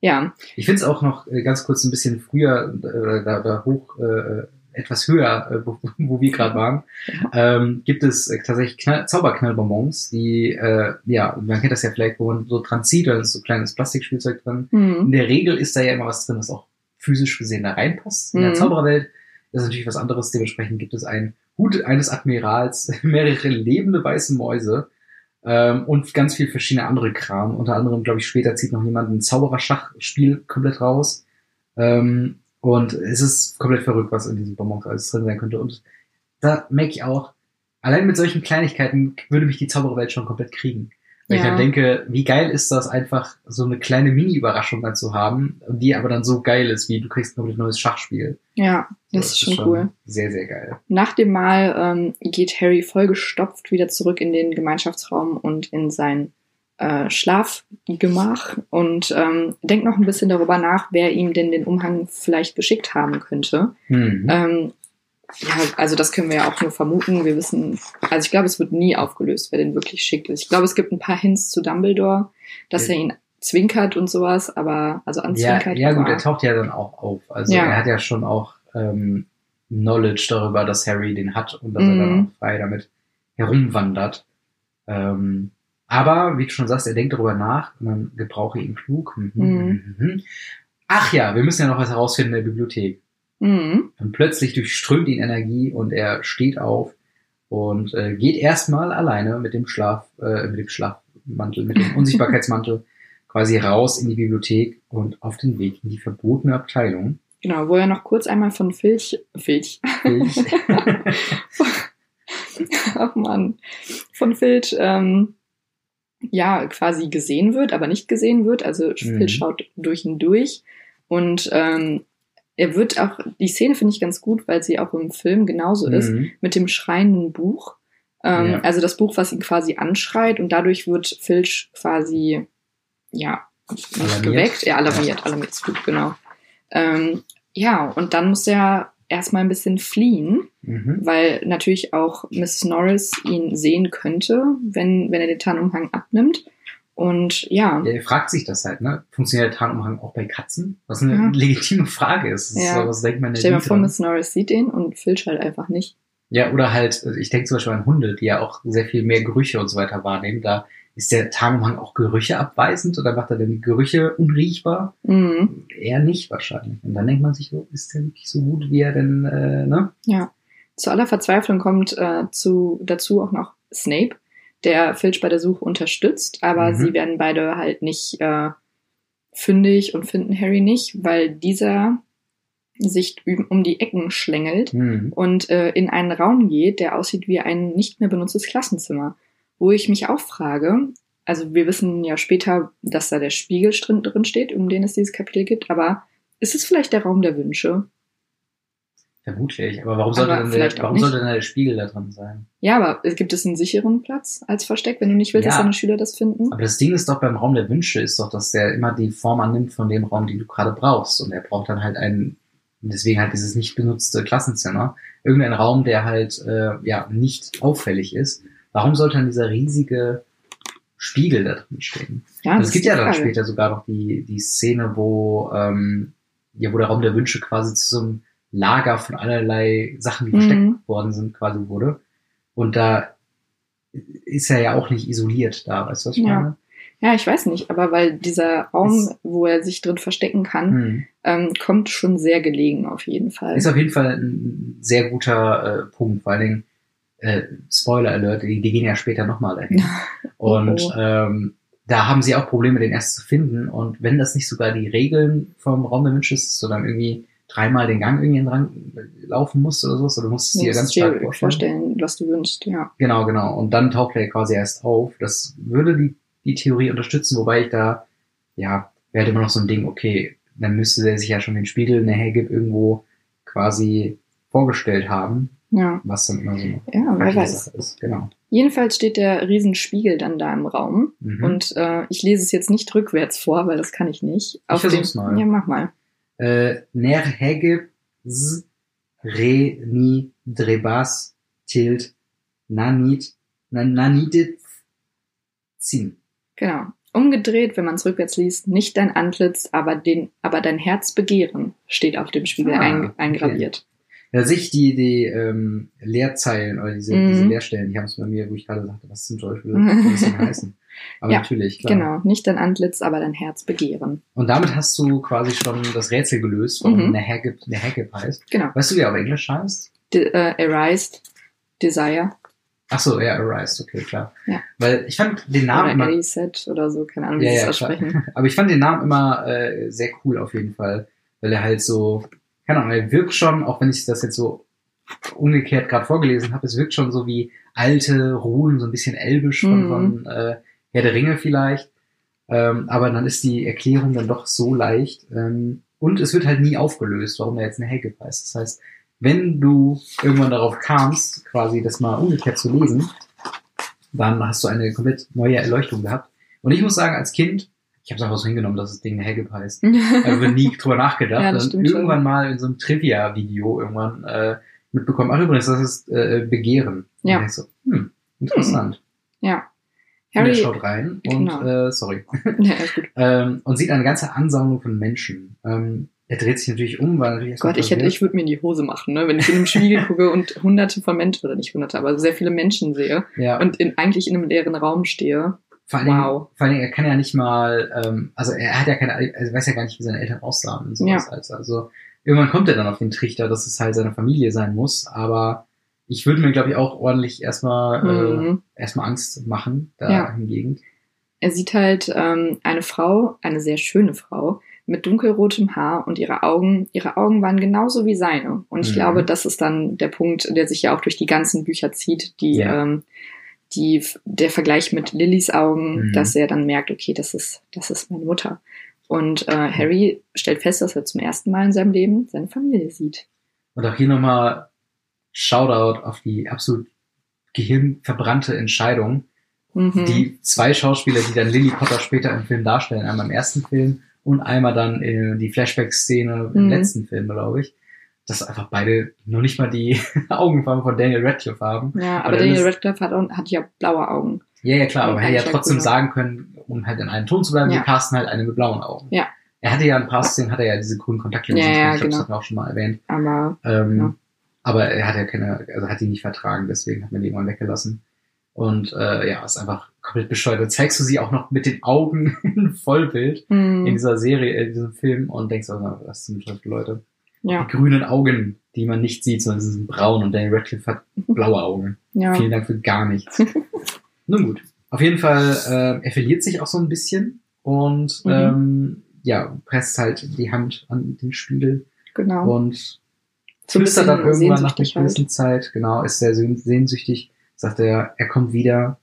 [SPEAKER 2] Ja,
[SPEAKER 1] Ich finde es auch noch äh, ganz kurz ein bisschen früher äh, da, da hoch äh, etwas höher, äh, wo, wo wir gerade waren, ähm, gibt es äh, tatsächlich Knall, Zauberknallbonbons, die, äh, ja, man kennt das ja vielleicht, wo man so dran zieht, da ist so kleines Plastikspielzeug drin. In
[SPEAKER 2] hm.
[SPEAKER 1] der Regel ist da ja immer was drin, was auch physisch gesehen da reinpasst. In der
[SPEAKER 2] Mhm.
[SPEAKER 1] Zaubererwelt ist natürlich was anderes. Dementsprechend gibt es einen Hut eines Admirals, mehrere lebende weiße Mäuse ähm, und ganz viel verschiedene andere Kram. Unter anderem, glaube ich, später zieht noch jemand ein Zaubererschachspiel komplett raus. Ähm, und es ist komplett verrückt, was in diesen Bonbons alles drin sein könnte. Und da merke ich auch, allein mit solchen Kleinigkeiten würde mich die Zaubererwelt schon komplett kriegen. Weil ich
[SPEAKER 2] Ja.
[SPEAKER 1] dann denke, wie geil ist das einfach, so eine kleine Mini-Überraschung dann zu haben, die aber dann so geil ist, wie du kriegst ein komplett neues Schachspiel.
[SPEAKER 2] Ja,
[SPEAKER 1] So,
[SPEAKER 2] das ist schon cool.
[SPEAKER 1] Sehr, sehr geil.
[SPEAKER 2] Nach dem Mahl ähm, geht Harry vollgestopft wieder zurück in den Gemeinschaftsraum und in sein äh, Schlafgemach und ähm, denkt noch ein bisschen darüber nach, wer ihm denn den Umhang vielleicht geschickt haben könnte.
[SPEAKER 1] Mhm.
[SPEAKER 2] Ähm, ja, also das können wir ja auch nur vermuten. Wir wissen, also ich glaube, es wird nie aufgelöst, wer den wirklich schickt. Ich glaube, es gibt ein paar Hints zu Dumbledore, dass
[SPEAKER 1] Ja.
[SPEAKER 2] er ihn zwinkert und sowas, aber also
[SPEAKER 1] ja,
[SPEAKER 2] anzwinkert.
[SPEAKER 1] ja gut,
[SPEAKER 2] aber-
[SPEAKER 1] er taucht ja dann auch auf. Also
[SPEAKER 2] Ja.
[SPEAKER 1] er hat ja schon auch ähm, Knowledge darüber, dass Harry den hat und dass er
[SPEAKER 2] Mhm.
[SPEAKER 1] dann auch frei damit herumwandert. Ähm, aber, wie du schon sagst, er denkt darüber nach und dann gebrauche ihn klug. Mhm,
[SPEAKER 2] Mhm.
[SPEAKER 1] Ach ja, wir müssen ja noch was herausfinden in der Bibliothek.
[SPEAKER 2] Mhm.
[SPEAKER 1] Und plötzlich durchströmt ihn Energie und er steht auf und äh, geht erstmal alleine mit dem Schlaf, äh, mit dem Schlafmantel, mit dem Unsichtbarkeitsmantel quasi raus in die Bibliothek und auf den Weg in die verbotene Abteilung.
[SPEAKER 2] Genau, wo er noch kurz einmal von Filch, Filch,
[SPEAKER 1] Ich,
[SPEAKER 2] ach man, von Filch, ähm, ja, quasi gesehen wird, aber nicht gesehen wird. Also Filch schaut durch ihn durch und ähm, er wird auch, die Szene finde ich ganz gut, weil sie auch im Film genauso ist,
[SPEAKER 1] Mhm.
[SPEAKER 2] mit dem schreienden Buch. Ähm,
[SPEAKER 1] Ja.
[SPEAKER 2] Also das Buch, was ihn quasi anschreit und dadurch wird Filch quasi, ja, nicht
[SPEAKER 1] Alarmiert.
[SPEAKER 2] geweckt. Ja, alarmiert, alarmiert ist gut, genau. Ähm, ja, und dann muss er erstmal ein bisschen fliehen,
[SPEAKER 1] Mhm.
[SPEAKER 2] weil natürlich auch Miss Norris ihn sehen könnte, wenn, wenn er den Tarnumhang abnimmt. Und ja,
[SPEAKER 1] er fragt sich das halt, ne? Funktioniert der Tarnumhang auch bei Katzen? Was eine
[SPEAKER 2] Ja.
[SPEAKER 1] legitime Frage ist. Das
[SPEAKER 2] Ja.
[SPEAKER 1] ist was denkt man
[SPEAKER 2] stell dir mal vor,
[SPEAKER 1] dran.
[SPEAKER 2] Miss Norris sieht ihn und Filch halt einfach nicht.
[SPEAKER 1] Ja, oder halt, ich denke zum Beispiel an Hunde, die ja auch sehr viel mehr Gerüche und so weiter wahrnehmen. Da ist der Tarnumhang auch Gerüche abweisend oder macht er denn Gerüche unriechbar?
[SPEAKER 2] Mhm.
[SPEAKER 1] Eher nicht wahrscheinlich. Und dann denkt man sich so, ist der wirklich so gut, wie er denn, äh, ne?
[SPEAKER 2] Ja. Zu aller Verzweiflung kommt äh, zu, dazu auch noch Snape, der Filch bei der Suche unterstützt, aber
[SPEAKER 1] Mhm.
[SPEAKER 2] sie werden beide halt nicht äh, fündig und finden Harry nicht, weil dieser sich um die Ecken schlängelt
[SPEAKER 1] Hm.
[SPEAKER 2] und äh, in einen Raum geht, der aussieht wie ein nicht mehr benutztes Klassenzimmer. Wo ich mich auch frage, also wir wissen ja später, dass da der Spiegel drin, drin steht, um den es dieses Kapitel gibt, aber ist es vielleicht der Raum der Wünsche?
[SPEAKER 1] Vermutlich. Aber warum sollte
[SPEAKER 2] Aber
[SPEAKER 1] denn
[SPEAKER 2] vielleicht
[SPEAKER 1] der, warum sollte der Spiegel da drin sein?
[SPEAKER 2] Ja, aber es- gibt es einen sicheren Platz als Versteck, wenn du nicht willst,
[SPEAKER 1] Ja.
[SPEAKER 2] dass deine Schüler das finden?
[SPEAKER 1] Aber das Ding ist doch beim Raum der Wünsche, ist doch, dass der immer die Form annimmt von dem Raum, den du gerade brauchst. Und er braucht dann halt einen, deswegen halt dieses nicht benutzte Klassenzimmer. Irgendein Raum, der halt, äh, ja, nicht auffällig ist. Warum sollte dann dieser riesige Spiegel da drin stehen?
[SPEAKER 2] Ja,
[SPEAKER 1] Also es gibt ja dann
[SPEAKER 2] Frage.
[SPEAKER 1] später sogar noch die, die Szene, wo, ähm, ja, wo der Raum der Wünsche quasi zu so einem Lager von allerlei Sachen, die
[SPEAKER 2] Mhm.
[SPEAKER 1] versteckt worden sind, quasi wurde. Und da ist er ja auch nicht isoliert da, weißt du, was ich
[SPEAKER 2] Ja.
[SPEAKER 1] meine?
[SPEAKER 2] Ja, ich weiß nicht, aber weil dieser Raum,
[SPEAKER 1] Ist-
[SPEAKER 2] wo er sich drin verstecken kann,
[SPEAKER 1] Hm.
[SPEAKER 2] ähm, kommt schon sehr gelegen auf jeden Fall.
[SPEAKER 1] Ist auf jeden Fall ein sehr guter äh, Punkt, vor allen Dingen, äh, Spoiler Alert, die, die gehen ja später nochmal dahin. Und
[SPEAKER 2] Oh.
[SPEAKER 1] ähm, da haben sie auch Probleme, den erst zu finden. Und wenn das nicht sogar die Regeln vom Raum der Wünsche ist, sondern irgendwie dreimal den Gang irgendwie dran laufen musst oder sowas, oder du musst es
[SPEAKER 2] Du
[SPEAKER 1] dir ganz stark vorstellen.
[SPEAKER 2] vorstellen, was du wünschst, ja.
[SPEAKER 1] Genau, genau. Und dann taucht er quasi erst auf. Das würde die, die Theorie unterstützen, wobei ich da, ja, wäre halt immer noch so ein Ding, okay, dann müsste der sich ja schon den Spiegel in der Hagrid irgendwo quasi vorgestellt haben,
[SPEAKER 2] Ja,
[SPEAKER 1] was dann immer so eine
[SPEAKER 2] ja wer weiß.
[SPEAKER 1] Sache ist. Genau.
[SPEAKER 2] Jedenfalls steht der Riesenspiegel dann da im Raum.
[SPEAKER 1] Mhm.
[SPEAKER 2] Und äh, ich lese es jetzt nicht rückwärts vor, weil das kann ich nicht. Auf
[SPEAKER 1] versuch's
[SPEAKER 2] dem-
[SPEAKER 1] mal.
[SPEAKER 2] Ja, mach mal.
[SPEAKER 1] äh, ner Hagrid z re ni drebas tilt nanit nan- nanidit zin.
[SPEAKER 2] Genau. Umgedreht, wenn man es rückwärts liest, nicht dein Antlitz, aber den, aber dein Herz begehren, steht auf dem Spiegel
[SPEAKER 1] Ah,
[SPEAKER 2] eingraviert.
[SPEAKER 1] Ja, sich die, die ähm, Leerzeilen oder diese,
[SPEAKER 2] Mhm.
[SPEAKER 1] diese Leerstellen, die haben es bei mir, wo ich gerade sagte, was zum Teufel soll das denn heißen? Aber
[SPEAKER 2] Ja,
[SPEAKER 1] natürlich, klar.
[SPEAKER 2] Genau, nicht dein Antlitz, aber dein Herz begehren.
[SPEAKER 1] Und damit hast du quasi schon das Rätsel gelöst, warum
[SPEAKER 2] Mhm.
[SPEAKER 1] der Hagrid, der Hagrid heißt.
[SPEAKER 2] Genau.
[SPEAKER 1] Weißt du, wie er auf Englisch heißt?
[SPEAKER 2] De äh, erased, Desire
[SPEAKER 1] Ach so, ja, Arised, okay, klar.
[SPEAKER 2] Ja.
[SPEAKER 1] Weil ich fand den Namen
[SPEAKER 2] oder
[SPEAKER 1] immer
[SPEAKER 2] Set oder so, keine Ahnung, wie
[SPEAKER 1] Ja,
[SPEAKER 2] sie
[SPEAKER 1] ja,
[SPEAKER 2] es
[SPEAKER 1] klar.
[SPEAKER 2] aussprechen.
[SPEAKER 1] Aber ich fand den Namen immer äh, sehr cool auf jeden Fall, weil er halt so, keine Ahnung, er wirkt schon, auch wenn ich das jetzt so umgekehrt gerade vorgelesen habe, es wirkt schon so wie alte Runen, so ein bisschen elbisch von,
[SPEAKER 2] Mhm.
[SPEAKER 1] von äh, Herr der Ringe vielleicht. Ähm, aber dann ist die Erklärung dann doch so leicht. Ähm, und es wird halt nie aufgelöst, warum er jetzt eine Hecke heißt. Das heißt, wenn du irgendwann darauf kamst, quasi das mal umgekehrt zu lesen, dann hast du eine komplett neue Erleuchtung gehabt. Und ich muss sagen, als Kind, ich habe es einfach so hingenommen, dass das Ding Hecke heißt. Also nie drüber nachgedacht.
[SPEAKER 2] Ja, das
[SPEAKER 1] und
[SPEAKER 2] stimmt schon.
[SPEAKER 1] irgendwann mal in so einem Trivia-Video irgendwann äh, mitbekommen. Ach übrigens, das ist äh, Begehren.
[SPEAKER 2] Ja.
[SPEAKER 1] Und ich so, hm, interessant.
[SPEAKER 2] ja.
[SPEAKER 1] Und er
[SPEAKER 2] Harry,
[SPEAKER 1] schaut rein und
[SPEAKER 2] Genau.
[SPEAKER 1] äh, sorry.
[SPEAKER 2] ja,
[SPEAKER 1] ähm, und sieht eine ganze Ansammlung von Menschen. Ähm, er dreht sich natürlich um, weil natürlich
[SPEAKER 2] Gott, ich hätte, ich würde mir in die Hose machen, ne? wenn ich in einem Spiegel gucke und hunderte von Menschen, oder nicht hunderte, aber sehr viele Menschen sehe
[SPEAKER 1] ja,
[SPEAKER 2] und in, eigentlich in einem leeren Raum stehe.
[SPEAKER 1] Vor Dingen,
[SPEAKER 2] wow.
[SPEAKER 1] vor Dingen, er kann ja nicht mal, ähm, also er hat ja keine, also er weiß ja gar nicht, wie seine Eltern aussahen und sowas. Also, also irgendwann kommt er dann auf den Trichter, dass es halt seine Familie sein muss, aber ich würde mir, glaube ich, auch ordentlich erstmal äh,
[SPEAKER 2] Mhm.
[SPEAKER 1] erstmal Angst machen, da
[SPEAKER 2] Ja.
[SPEAKER 1] hingegen.
[SPEAKER 2] Er sieht halt ähm, eine Frau, eine sehr schöne Frau, mit dunkelrotem Haar und ihre Augen, ihre Augen waren genauso wie seine. Und ich
[SPEAKER 1] Mhm.
[SPEAKER 2] glaube, das ist dann der Punkt, der sich ja auch durch die ganzen Bücher zieht, die,
[SPEAKER 1] Ja.
[SPEAKER 2] ähm, die, der Vergleich mit Lillys Augen,
[SPEAKER 1] Mhm.
[SPEAKER 2] dass er dann merkt, okay, das ist, das ist meine Mutter. Und äh, Harry stellt fest, dass er zum ersten Mal in seinem Leben seine Familie sieht.
[SPEAKER 1] Und auch hier nochmal Shoutout auf die absolut gehirnverbrannte Entscheidung,
[SPEAKER 2] Mhm.
[SPEAKER 1] die zwei Schauspieler, die dann Lily Potter später im Film darstellen, einmal im ersten Film und einmal dann in die Flashback-Szene im
[SPEAKER 2] Mhm.
[SPEAKER 1] letzten Film, glaube ich, dass einfach beide noch nicht mal die Augenfarbe von Daniel Radcliffe haben.
[SPEAKER 2] ja,
[SPEAKER 1] Aber
[SPEAKER 2] Daniel Radcliffe hat, auch, hat ja blaue Augen.
[SPEAKER 1] Ja, ja, klar, aber er hätte ja
[SPEAKER 2] Eigentlich
[SPEAKER 1] trotzdem
[SPEAKER 2] cool.
[SPEAKER 1] sagen können, um halt in einem Ton zu bleiben,
[SPEAKER 2] Ja.
[SPEAKER 1] wir casten halt eine mit blauen Augen.
[SPEAKER 2] Ja.
[SPEAKER 1] Er hatte ja ein paar Szenen, hat er ja diese grünen Kontaktlinsen,
[SPEAKER 2] Ja, ja,
[SPEAKER 1] ich glaube, das
[SPEAKER 2] genau.
[SPEAKER 1] hatten wir auch schon mal erwähnt.
[SPEAKER 2] Aber
[SPEAKER 1] Ähm,
[SPEAKER 2] Ja.
[SPEAKER 1] Aber er hat ja keine, also hat die nicht vertragen, deswegen hat man die irgendwann weggelassen. Und äh, ja, ist einfach komplett bescheuert. Dann zeigst du sie auch noch mit den Augen in Vollbild
[SPEAKER 2] hm,
[SPEAKER 1] in dieser Serie, in diesem Film und denkst auch, na, was zum Teufel, Leute.
[SPEAKER 2] Ja,
[SPEAKER 1] Die grünen Augen, die man nicht sieht, sondern sie sind braun und Daniel Radcliffe hat blaue Augen.
[SPEAKER 2] ja.
[SPEAKER 1] Vielen Dank für gar nichts. Nun gut. Auf jeden Fall, äh, er verliert sich auch so ein bisschen und
[SPEAKER 2] Mhm.
[SPEAKER 1] ähm, ja, presst halt die Hand an den Spiegel
[SPEAKER 2] genau.
[SPEAKER 1] und flüstert dann irgendwann nach einer
[SPEAKER 2] halt.
[SPEAKER 1] gewissen Zeit, genau, ist sehr sehn- sehnsüchtig, sagt er, er kommt wieder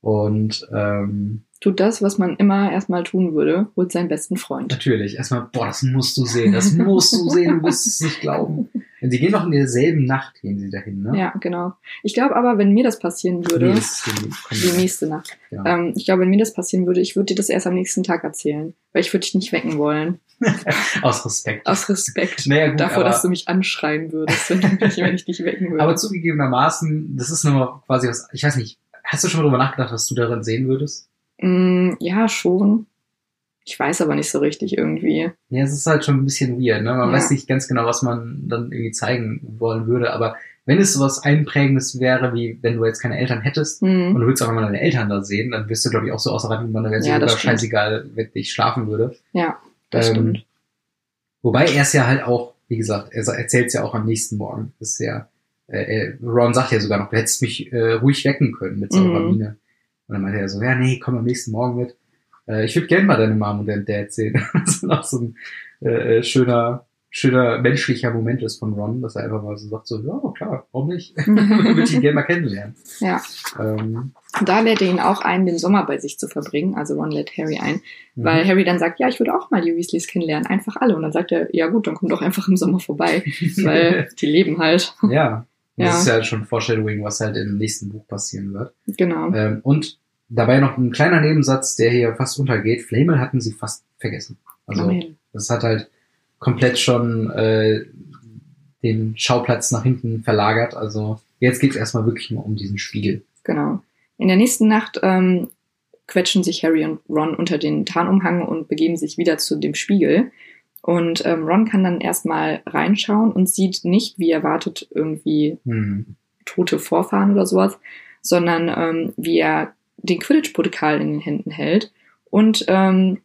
[SPEAKER 1] und ähm,
[SPEAKER 2] Tut das, was man immer erstmal tun würde, holt seinen besten Freund.
[SPEAKER 1] natürlich, erstmal, boah, das musst du sehen, das musst du sehen, du wirst es nicht glauben. Und sie gehen noch in derselben Nacht, gehen sie dahin, ne?
[SPEAKER 2] Ja, genau. Ich glaube aber, wenn mir das passieren würde,
[SPEAKER 1] ist die,
[SPEAKER 2] nächste Nacht,
[SPEAKER 1] genau.
[SPEAKER 2] ähm, ich glaube, wenn mir das passieren würde, ich würde dir das erst am nächsten Tag erzählen, weil ich würde dich nicht wecken wollen.
[SPEAKER 1] Aus Respekt.
[SPEAKER 2] Aus Respekt.
[SPEAKER 1] naja, gut,
[SPEAKER 2] Davor, dass du mich anschreien würdest, wenn, du mich, wenn ich dich wecken würde.
[SPEAKER 1] aber zugegebenermaßen, das ist nochmal quasi was, ich weiß nicht, hast du schon mal drüber nachgedacht, was du darin sehen würdest?
[SPEAKER 2] Mm, ja, schon. Ich weiß aber nicht so richtig irgendwie.
[SPEAKER 1] Ja, es ist halt schon ein bisschen weird, ne? Man
[SPEAKER 2] Ja.
[SPEAKER 1] weiß nicht ganz genau, was man dann irgendwie zeigen wollen würde, aber wenn es sowas Einprägendes wäre, wie wenn du jetzt keine Eltern hättest und
[SPEAKER 2] Hm.
[SPEAKER 1] du willst auch einmal deine Eltern da sehen, dann wirst du, glaube ich, auch so außer Rand und Band, wäre
[SPEAKER 2] Ja, stimmt.
[SPEAKER 1] scheißegal, wenn ich schlafen würde.
[SPEAKER 2] Ja, das
[SPEAKER 1] Ähm,
[SPEAKER 2] stimmt.
[SPEAKER 1] Wobei er es ja halt auch, wie gesagt, er erzählt es ja auch am nächsten Morgen. Das ist ja, äh, Ron sagt ja sogar noch, du hättest mich äh, ruhig wecken können mit saurer
[SPEAKER 2] Mhm.
[SPEAKER 1] Und dann meinte er so, ja, nee, komm am nächsten Morgen mit. Äh, ich würde gerne mal deine Mom und deinen Dad sehen. das ist auch so ein äh, schöner, schöner menschlicher Moment ist von Ron, dass er einfach mal so sagt, so, ja, klar, warum nicht? würde ich ihn gerne mal kennenlernen.
[SPEAKER 2] Ja.
[SPEAKER 1] Ähm,
[SPEAKER 2] Da lädt er ihn auch ein, den Sommer bei sich zu verbringen. Also Ron lädt Harry ein,
[SPEAKER 1] mhm.
[SPEAKER 2] weil Harry dann sagt, ja, ich würde auch mal die Weasleys kennenlernen, einfach alle. Und dann sagt er, ja gut, dann komm doch einfach im Sommer vorbei, weil die leben halt.
[SPEAKER 1] ja.
[SPEAKER 2] Ja.
[SPEAKER 1] Das ist ja schon Foreshadowing, was halt im nächsten Buch passieren wird.
[SPEAKER 2] Genau.
[SPEAKER 1] Ähm, und dabei noch ein kleiner Nebensatz, der hier fast untergeht. Flamel hatten sie fast vergessen. Also
[SPEAKER 2] Immerhin.
[SPEAKER 1] das hat halt komplett schon äh, den Schauplatz nach hinten verlagert. Also jetzt geht's erstmal wirklich nur um diesen Spiegel.
[SPEAKER 2] Genau. In der nächsten Nacht ähm, quetschen sich Harry und Ron unter den Tarnumhang und begeben sich wieder zu dem Spiegel. Und ähm, Ron kann dann erstmal reinschauen und sieht nicht, wie erwartet, irgendwie
[SPEAKER 1] Hm.
[SPEAKER 2] tote Vorfahren oder sowas, sondern ähm, wie er den Quidditch-Pokal in den Händen hält und ähm,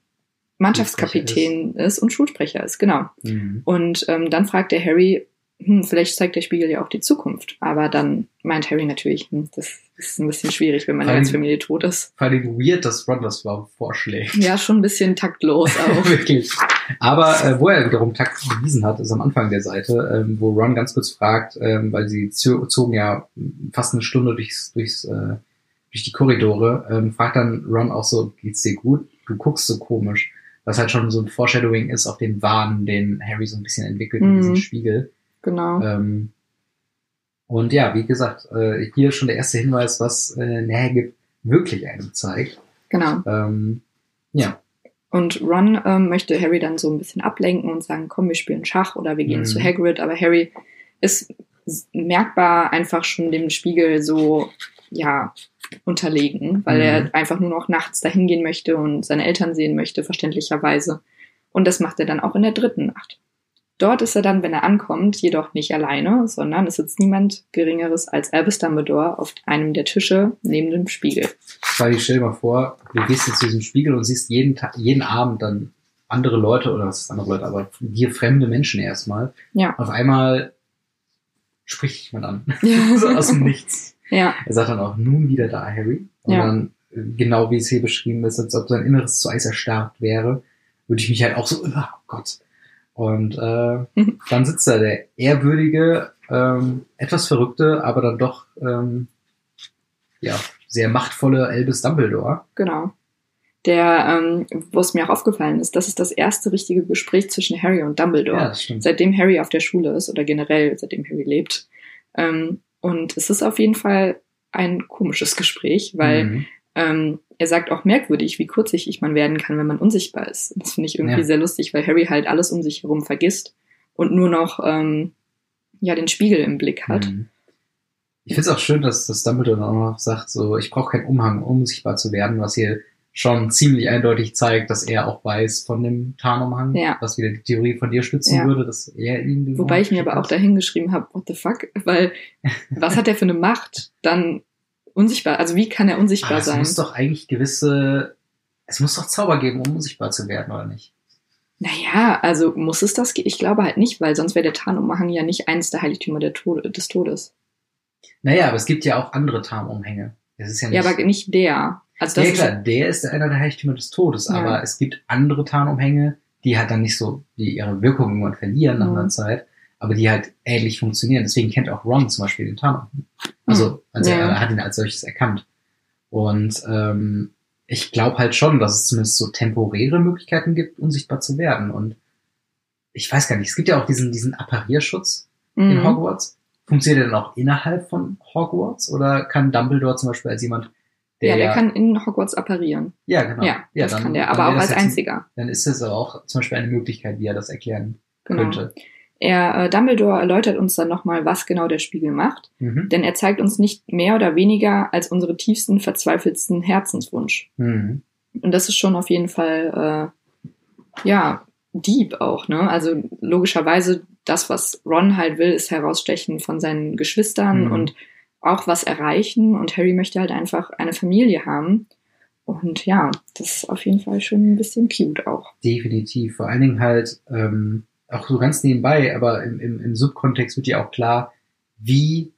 [SPEAKER 2] Mannschaftskapitän ist. und Schulsprecher ist, genau.
[SPEAKER 1] Hm.
[SPEAKER 2] Und ähm, dann fragt der Harry, hm, vielleicht zeigt der Spiegel ja auch die Zukunft. Aber dann meint Harry natürlich, hm, das ist ein bisschen schwierig, wenn meine ganze Familie tot ist.
[SPEAKER 1] Vor allem weird, dass Ron das vorschlägt.
[SPEAKER 2] Ja, schon ein bisschen taktlos auch.
[SPEAKER 1] Wirklich. Aber äh, wo er wiederum Takt bewiesen hat, ist am Anfang der Seite, ähm, wo Ron ganz kurz fragt, ähm, weil sie zo- zogen ja fast eine Stunde durchs, durchs, äh, durch die Korridore, ähm, fragt dann Ron auch so, geht's dir gut? Du guckst so komisch. Was halt schon so ein Foreshadowing ist auf den Wahn, den Harry so ein bisschen entwickelt in
[SPEAKER 2] Mhm.
[SPEAKER 1] diesem Spiegel.
[SPEAKER 2] Genau.
[SPEAKER 1] Ähm, und ja, wie gesagt, äh, hier schon der erste Hinweis, was äh, Nähe wirklich einem zeigt.
[SPEAKER 2] Genau.
[SPEAKER 1] Ähm, ja,
[SPEAKER 2] Und Ron ähm, möchte Harry dann so ein bisschen ablenken und sagen, komm, wir spielen Schach oder wir gehen
[SPEAKER 1] Mhm.
[SPEAKER 2] zu Hagrid. Aber Harry ist merkbar einfach schon dem Spiegel so, ja, unterlegen, weil
[SPEAKER 1] Mhm.
[SPEAKER 2] er einfach nur noch nachts dahin gehen möchte und seine Eltern sehen möchte, verständlicherweise. Und das macht er dann auch in der dritten Nacht. Dort ist er dann, wenn er ankommt, jedoch nicht alleine, sondern es sitzt niemand Geringeres als Albus Dumbledore auf einem der Tische neben dem Spiegel.
[SPEAKER 1] weil ich stell dir mal vor, du gehst jetzt zu diesem Spiegel und siehst jeden Tag, jeden Abend dann andere Leute, oder was ist andere Leute, aber dir fremde Menschen erstmal.
[SPEAKER 2] Ja.
[SPEAKER 1] Auf einmal spricht dich jemand an. so aus dem Nichts.
[SPEAKER 2] Ja,
[SPEAKER 1] Er sagt dann auch, nun wieder da, Harry. Und
[SPEAKER 2] Ja.
[SPEAKER 1] dann, genau wie es hier beschrieben ist, als ob sein Inneres zu Eis erstarrt wäre, würde ich mich halt auch so, oh Gott. Und äh,
[SPEAKER 2] Mhm.
[SPEAKER 1] dann sitzt da der ehrwürdige, ähm, etwas verrückte, aber dann doch ähm, ja, sehr machtvolle Albus Dumbledore.
[SPEAKER 2] Genau. Der, ähm, wo es mir auch aufgefallen ist, das ist das erste richtige Gespräch zwischen Harry und Dumbledore.
[SPEAKER 1] Ja, stimmt.
[SPEAKER 2] Seitdem Harry auf der Schule ist oder generell seitdem Harry lebt. Ähm, und es ist auf jeden Fall ein komisches Gespräch, weil
[SPEAKER 1] Mhm.
[SPEAKER 2] ähm, er sagt auch merkwürdig, wie kurzsichtig man werden kann, wenn man unsichtbar ist. Das finde ich irgendwie
[SPEAKER 1] Ja.
[SPEAKER 2] sehr lustig, weil Harry halt alles um sich herum vergisst und nur noch ähm, ja den Spiegel im Blick hat.
[SPEAKER 1] Mhm. Ich finde es auch schön, dass, dass Dumbledore auch noch sagt, so, ich brauche keinen Umhang, um sichtbar zu werden, was hier schon ziemlich eindeutig zeigt, dass er auch weiß von dem Tarnumhang,
[SPEAKER 2] Ja.
[SPEAKER 1] was wieder die Theorie von dir stützen
[SPEAKER 2] Ja.
[SPEAKER 1] würde, dass er ihn
[SPEAKER 2] Wobei ich mir aber auch dahin geschrieben habe, what the fuck? Weil was hat der für eine Macht? Dann unsichtbar. Also wie kann er unsichtbar
[SPEAKER 1] Aber es
[SPEAKER 2] sein?
[SPEAKER 1] muss doch eigentlich gewisse, es muss doch Zauber geben, um unsichtbar zu werden, oder nicht?
[SPEAKER 2] Naja, also muss es das? ge- Ich glaube halt nicht, weil sonst wäre der Tarnumhang ja nicht eins der Heiligtümer der Tode, des Todes.
[SPEAKER 1] Naja, aber es gibt ja auch andere Tarnumhänge. Es ist ja nicht,
[SPEAKER 2] Ja, aber nicht der. Also
[SPEAKER 1] ja klar, der ist einer der Heiligtümer des Todes,
[SPEAKER 2] Ja.
[SPEAKER 1] aber es gibt andere Tarnumhänge, die halt dann nicht so, die ihre Wirkung irgendwann verlieren nach
[SPEAKER 2] Mhm.
[SPEAKER 1] einer Zeit, aber die halt ähnlich funktionieren. Deswegen kennt auch Ron zum Beispiel den Tarnumhang. Also, also
[SPEAKER 2] Ja.
[SPEAKER 1] er hat ihn als solches erkannt. Und ähm, ich glaube halt schon, dass es zumindest so temporäre Möglichkeiten gibt, unsichtbar zu werden. Und ich weiß gar nicht, es gibt ja auch diesen, diesen Apparierschutz in
[SPEAKER 2] Mhm.
[SPEAKER 1] Hogwarts. Funktioniert der dann auch innerhalb von Hogwarts? Oder kann Dumbledore zum Beispiel als jemand, der
[SPEAKER 2] Ja, der kann in Hogwarts apparieren.
[SPEAKER 1] ja, genau.
[SPEAKER 2] Ja, das
[SPEAKER 1] dann-
[SPEAKER 2] kann der, aber auch
[SPEAKER 1] das
[SPEAKER 2] als
[SPEAKER 1] jetzt ein-
[SPEAKER 2] einziger.
[SPEAKER 1] Dann ist es auch zum Beispiel eine Möglichkeit, wie er das erklären
[SPEAKER 2] Genau.
[SPEAKER 1] könnte.
[SPEAKER 2] Er, äh, Dumbledore erläutert uns dann nochmal, was genau der Spiegel macht,
[SPEAKER 1] Mhm.
[SPEAKER 2] denn er zeigt uns nicht mehr oder weniger als unsere tiefsten, verzweifelsten Herzenswunsch.
[SPEAKER 1] Mhm.
[SPEAKER 2] Und das ist schon auf jeden Fall, äh, ja, Dieb auch, ne? Also logischerweise das, was Ron halt will, ist herausstechen von seinen Geschwistern
[SPEAKER 1] Mhm.
[SPEAKER 2] und auch was erreichen. Und Harry möchte halt einfach eine Familie haben. Und ja, das ist auf jeden Fall schon ein bisschen cute auch.
[SPEAKER 1] Definitiv. Vor allen Dingen halt, ähm, auch so ganz nebenbei, aber im, im, im Subkontext wird ja auch klar, wie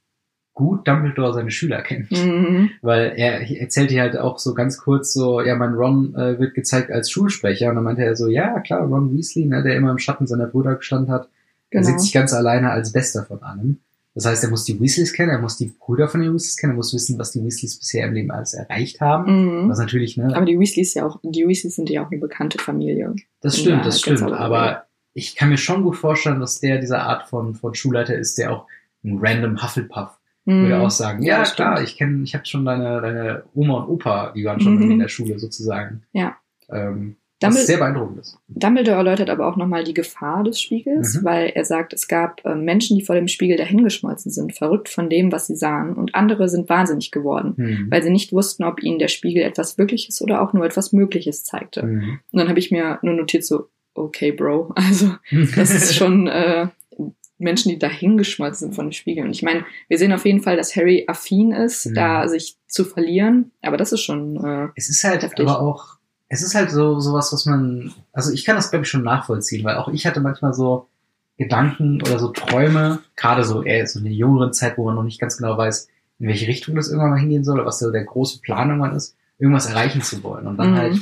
[SPEAKER 1] gut Dumbledore seine Schüler kennt.
[SPEAKER 2] Mhm.
[SPEAKER 1] Weil er erzählt hier halt auch so ganz kurz so, ja, mein Ron äh, wird gezeigt als Schulsprecher. Und dann meinte er so, ja, klar, Ron Weasley, ne, der immer im Schatten seiner Brüder gestanden hat, er
[SPEAKER 2] Genau.
[SPEAKER 1] sieht sich ganz alleine als Bester von allem. Das heißt, er muss die Weasleys kennen, er muss die Brüder von den Weasleys kennen, er muss wissen, was die Weasleys bisher im Leben alles erreicht haben.
[SPEAKER 2] Mhm.
[SPEAKER 1] Was natürlich, ne,
[SPEAKER 2] Aber die Weasleys ja auch, die Weasleys sind ja auch eine bekannte Familie.
[SPEAKER 1] das
[SPEAKER 2] Ja,
[SPEAKER 1] stimmt, das
[SPEAKER 2] ganz
[SPEAKER 1] stimmt.
[SPEAKER 2] aber-
[SPEAKER 1] ich kann mir schon gut vorstellen, dass der diese Art von, von Schulleiter ist, der auch ein random Hufflepuff würde
[SPEAKER 2] Mhm.
[SPEAKER 1] auch sagen,
[SPEAKER 2] Ja,
[SPEAKER 1] ja,
[SPEAKER 2] das
[SPEAKER 1] klar, ich kenne, ich habe schon deine, deine Oma und Opa, die waren schon
[SPEAKER 2] Mhm.
[SPEAKER 1] in der Schule sozusagen.
[SPEAKER 2] Ja.
[SPEAKER 1] Ähm,
[SPEAKER 2] Dumbledore-
[SPEAKER 1] sehr beeindruckend ist.
[SPEAKER 2] Dumbledore erläutert aber auch nochmal die Gefahr des Spiegels,
[SPEAKER 1] Mhm.
[SPEAKER 2] weil er sagt, es gab äh, Menschen, die vor dem Spiegel dahingeschmolzen sind, verrückt von dem, was sie sahen, und andere sind wahnsinnig geworden,
[SPEAKER 1] Hm.
[SPEAKER 2] weil sie nicht wussten, ob ihnen der Spiegel etwas Wirkliches oder auch nur etwas Mögliches zeigte.
[SPEAKER 1] Hm.
[SPEAKER 2] Und dann habe ich mir nur notiert so, okay, Bro, also das ist schon äh, Menschen, die dahingeschmolzen sind von dem Spiegel. Und ich meine, wir sehen auf jeden Fall, dass Harry affin ist,
[SPEAKER 1] Mhm.
[SPEAKER 2] da sich zu verlieren, aber das ist schon äh,
[SPEAKER 1] Es ist halt
[SPEAKER 2] Heftig.
[SPEAKER 1] aber auch, es ist halt so sowas, was man, also ich kann das glaube ich schon nachvollziehen, weil auch ich hatte manchmal so Gedanken oder so Träume, gerade so eher so in der jüngeren Zeit, wo man noch nicht ganz genau weiß, in welche Richtung das irgendwann mal hingehen soll, oder was so der große Plan irgendwann ist, irgendwas erreichen zu wollen. Und dann
[SPEAKER 2] Mhm.
[SPEAKER 1] halt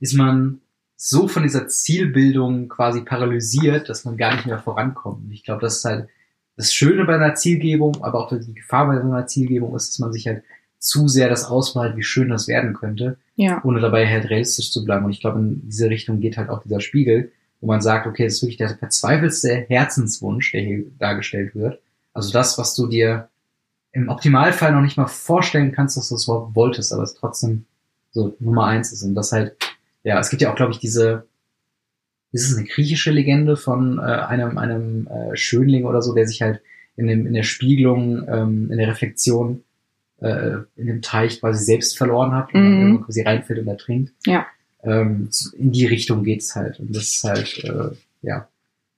[SPEAKER 1] ist man so von dieser Zielbildung quasi paralysiert, dass man gar nicht mehr vorankommt. Und ich glaube, das ist halt das Schöne bei einer Zielgebung, aber auch die Gefahr bei so einer Zielgebung ist, dass man sich halt zu sehr das ausmalt, wie schön das werden könnte,
[SPEAKER 2] Ja.
[SPEAKER 1] ohne dabei halt realistisch zu bleiben. Und ich glaube, in diese Richtung geht halt auch dieser Spiegel, wo man sagt, okay, das ist wirklich der verzweifelste Herzenswunsch, der hier dargestellt wird. Also das, was du dir im Optimalfall noch nicht mal vorstellen kannst, dass du es überhaupt wolltest, aber es trotzdem so Nummer eins ist. Und das halt, ja, es gibt ja auch, glaube ich, diese, ist es eine griechische Legende von äh, einem, einem äh, Schönling oder so, der sich halt in, dem, in der Spiegelung, ähm, in der Reflexion äh, in dem Teich quasi selbst verloren hat und
[SPEAKER 2] Mhm.
[SPEAKER 1] irgendwo quasi reinfällt und ertrinkt.
[SPEAKER 2] Ja.
[SPEAKER 1] Ähm, in die Richtung geht's halt. Und das ist halt, äh, ja,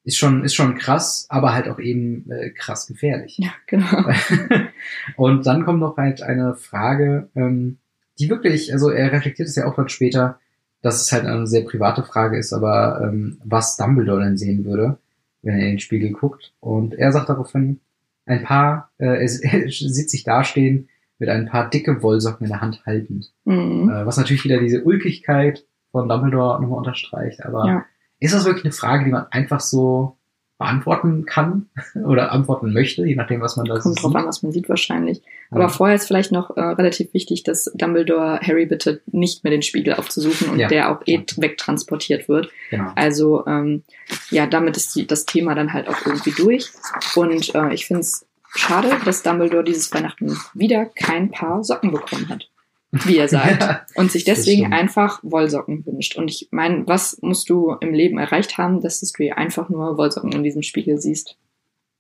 [SPEAKER 1] ist schon, ist schon krass, aber halt auch eben äh, krass gefährlich.
[SPEAKER 2] Ja, genau.
[SPEAKER 1] und dann kommt noch halt eine Frage, ähm, die wirklich, also er reflektiert es ja auch dann später, dass es halt eine sehr private Frage ist, aber ähm, was Dumbledore denn sehen würde, wenn er in den Spiegel guckt. Und er sagt daraufhin, ein paar, äh, er, er sieht sich dastehen mit ein paar dicke Wollsocken in der Hand haltend.
[SPEAKER 2] Mhm.
[SPEAKER 1] Äh, was natürlich wieder diese Ulkigkeit von Dumbledore nochmal unterstreicht. Aber
[SPEAKER 2] Ja.
[SPEAKER 1] ist das wirklich eine Frage, die man einfach so beantworten kann oder antworten möchte, je nachdem, was man da
[SPEAKER 2] Kommt
[SPEAKER 1] so
[SPEAKER 2] drauf
[SPEAKER 1] sieht?
[SPEAKER 2] an, was man sieht wahrscheinlich. Aber
[SPEAKER 1] Ja.
[SPEAKER 2] vorher ist vielleicht noch äh, relativ wichtig, dass Dumbledore Harry bittet, nicht mehr den Spiegel aufzusuchen und
[SPEAKER 1] Ja.
[SPEAKER 2] der auch eh wegtransportiert wird.
[SPEAKER 1] Genau.
[SPEAKER 2] Also ähm, ja, damit ist die, das Thema dann halt auch irgendwie durch. Und äh, ich finde es schade, dass Dumbledore dieses Weihnachten wieder kein Paar Socken bekommen hat, wie er sagt.
[SPEAKER 1] Ja.
[SPEAKER 2] Und sich deswegen einfach Wollsocken wünscht. Und ich meine, was musst du im Leben erreicht haben, dass du hier einfach nur Wollsocken in diesem Spiegel siehst?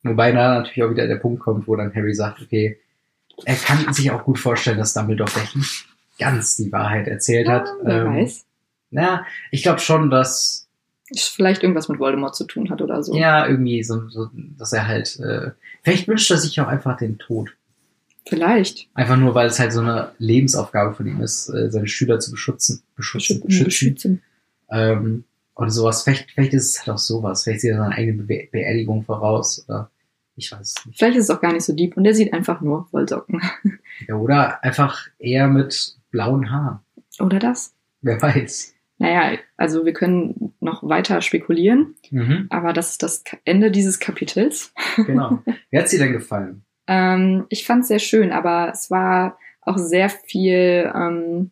[SPEAKER 1] Wobei da natürlich auch wieder der Punkt kommt, wo dann Harry sagt, okay, er kann sich auch gut vorstellen, dass Dumbledore vielleicht nicht ganz die Wahrheit erzählt hat.
[SPEAKER 2] Wer
[SPEAKER 1] Ähm,
[SPEAKER 2] weiß.
[SPEAKER 1] Na, ich glaube schon, dass
[SPEAKER 2] vielleicht irgendwas mit Voldemort zu tun hat oder so.
[SPEAKER 1] ja irgendwie so, so dass er halt äh, vielleicht wünscht er sich auch einfach den Tod.
[SPEAKER 2] Vielleicht.
[SPEAKER 1] Einfach nur, weil es halt so eine Lebensaufgabe von ihm ist, äh, seine Schüler zu beschützen, beschützen, beschützen.
[SPEAKER 2] Beschützen.
[SPEAKER 1] Ähm, oder sowas. Vielleicht, vielleicht ist es halt auch sowas. Vielleicht sieht er seine eigene Be Beerdigung voraus. Oder ich weiß es nicht.
[SPEAKER 2] Vielleicht ist es auch gar nicht so deep und er sieht einfach nur Wollsocken.
[SPEAKER 1] Ja, oder einfach eher mit blauen Haaren.
[SPEAKER 2] Oder das?
[SPEAKER 1] Wer weiß.
[SPEAKER 2] Naja, also wir können noch weiter spekulieren,
[SPEAKER 1] Mhm,
[SPEAKER 2] aber das ist das Ende dieses Kapitels.
[SPEAKER 1] genau. Wer hat's dir denn gefallen?
[SPEAKER 2] Ähm, ich fand es sehr schön, aber es war auch sehr viel ähm,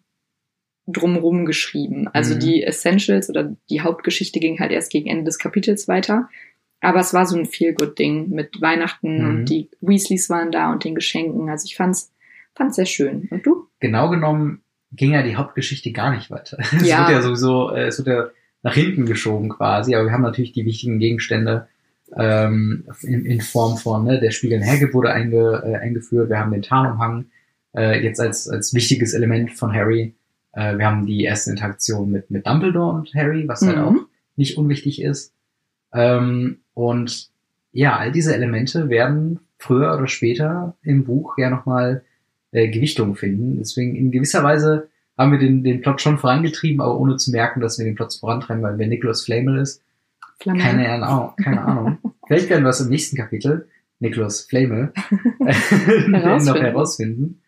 [SPEAKER 2] drumrum geschrieben. Also
[SPEAKER 1] Mhm.
[SPEAKER 2] die Essentials oder die Hauptgeschichte ging halt erst gegen Ende des Kapitels weiter. Aber es war so ein Feel-Good-Ding mit Weihnachten
[SPEAKER 1] Mhm.
[SPEAKER 2] und die Weasleys waren da und den Geschenken. Also ich fand's, fand's sehr schön. Und du?
[SPEAKER 1] Genau genommen ging ja die Hauptgeschichte gar nicht weiter. Es
[SPEAKER 2] Ja.
[SPEAKER 1] wird ja sowieso, äh, es wird ja nach hinten geschoben quasi, aber wir haben natürlich die wichtigen Gegenstände ähm, in, in Form von, ne, der Spiegel in Hagrid wurde einge, äh, eingeführt, wir haben den Tarnumhang äh, jetzt als, als wichtiges Element von Harry. Äh, wir haben die erste Interaktion mit, mit Dumbledore und Harry, was halt
[SPEAKER 2] Mhm.
[SPEAKER 1] auch nicht unwichtig ist. Ähm, und ja, all diese Elemente werden früher oder später im Buch ja nochmal äh, Gewichtung finden. Deswegen in gewisser Weise haben wir den, den Plot schon vorangetrieben, aber ohne zu merken, dass wir den Plot vorantreiben, weil wer Nicholas Flamel ist,
[SPEAKER 2] Flamme.
[SPEAKER 1] keine Ahnung. Keine Ahnung. Vielleicht werden wir es im nächsten Kapitel, Nicholas Flamel, äh, noch Herausfinden.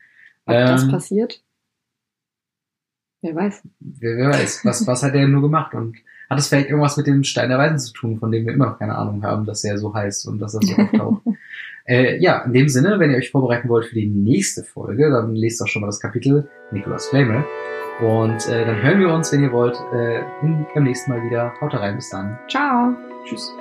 [SPEAKER 2] Ob das
[SPEAKER 1] Ähm,
[SPEAKER 2] passiert? Wer weiß.
[SPEAKER 1] wer, wer weiß, was, was hat er nur gemacht und hat es vielleicht irgendwas mit dem Stein der Weisen zu tun, von dem wir immer noch keine Ahnung haben, dass er so heißt und dass er so auftaucht. äh, ja, in dem Sinne, wenn ihr euch vorbereiten wollt für die nächste Folge, dann lest doch schon mal das Kapitel Nicholas Flamel. Und äh, dann hören wir uns, wenn ihr wollt, äh, in, beim nächsten Mal wieder. Haut rein, bis dann.
[SPEAKER 2] Ciao.
[SPEAKER 1] Tschüss.